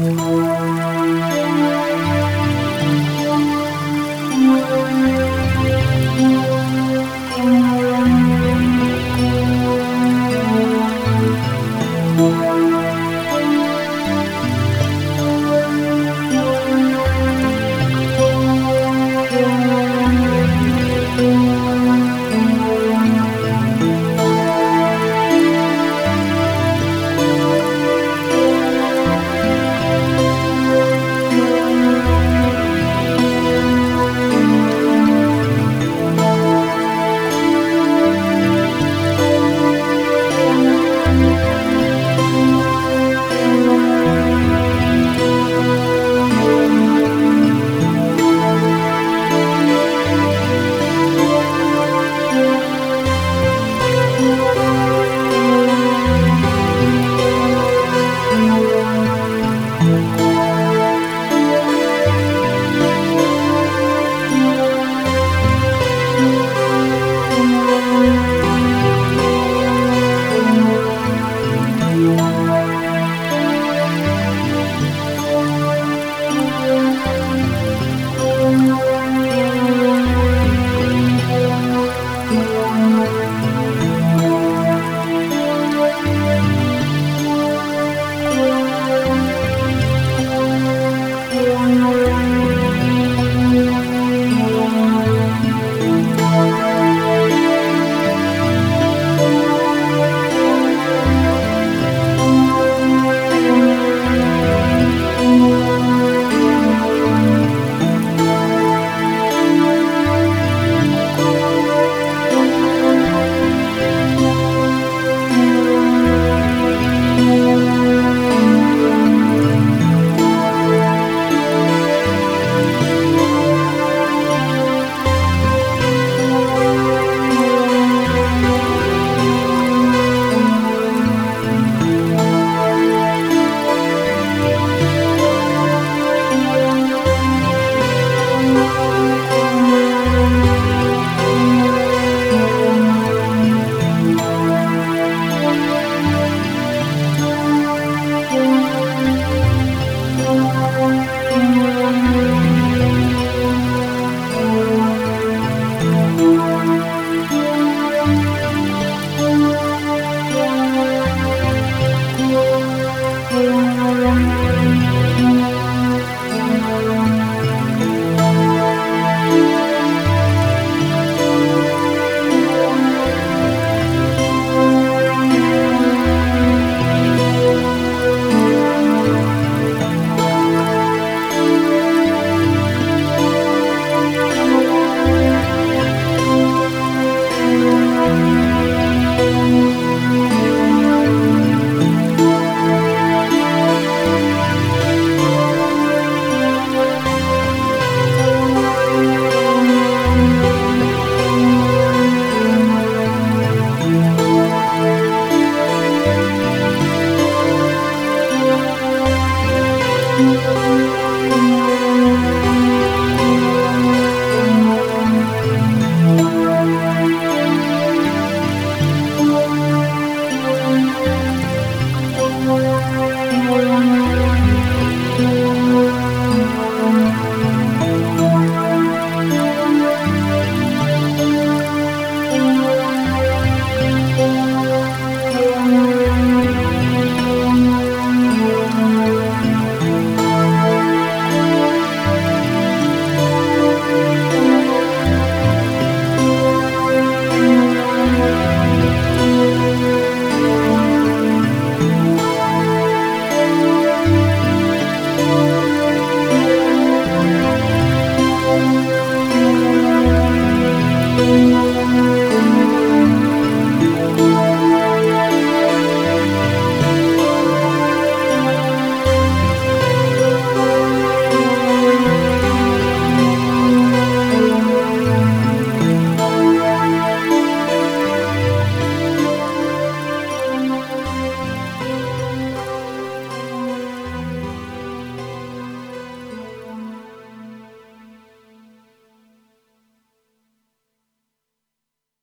Thank Música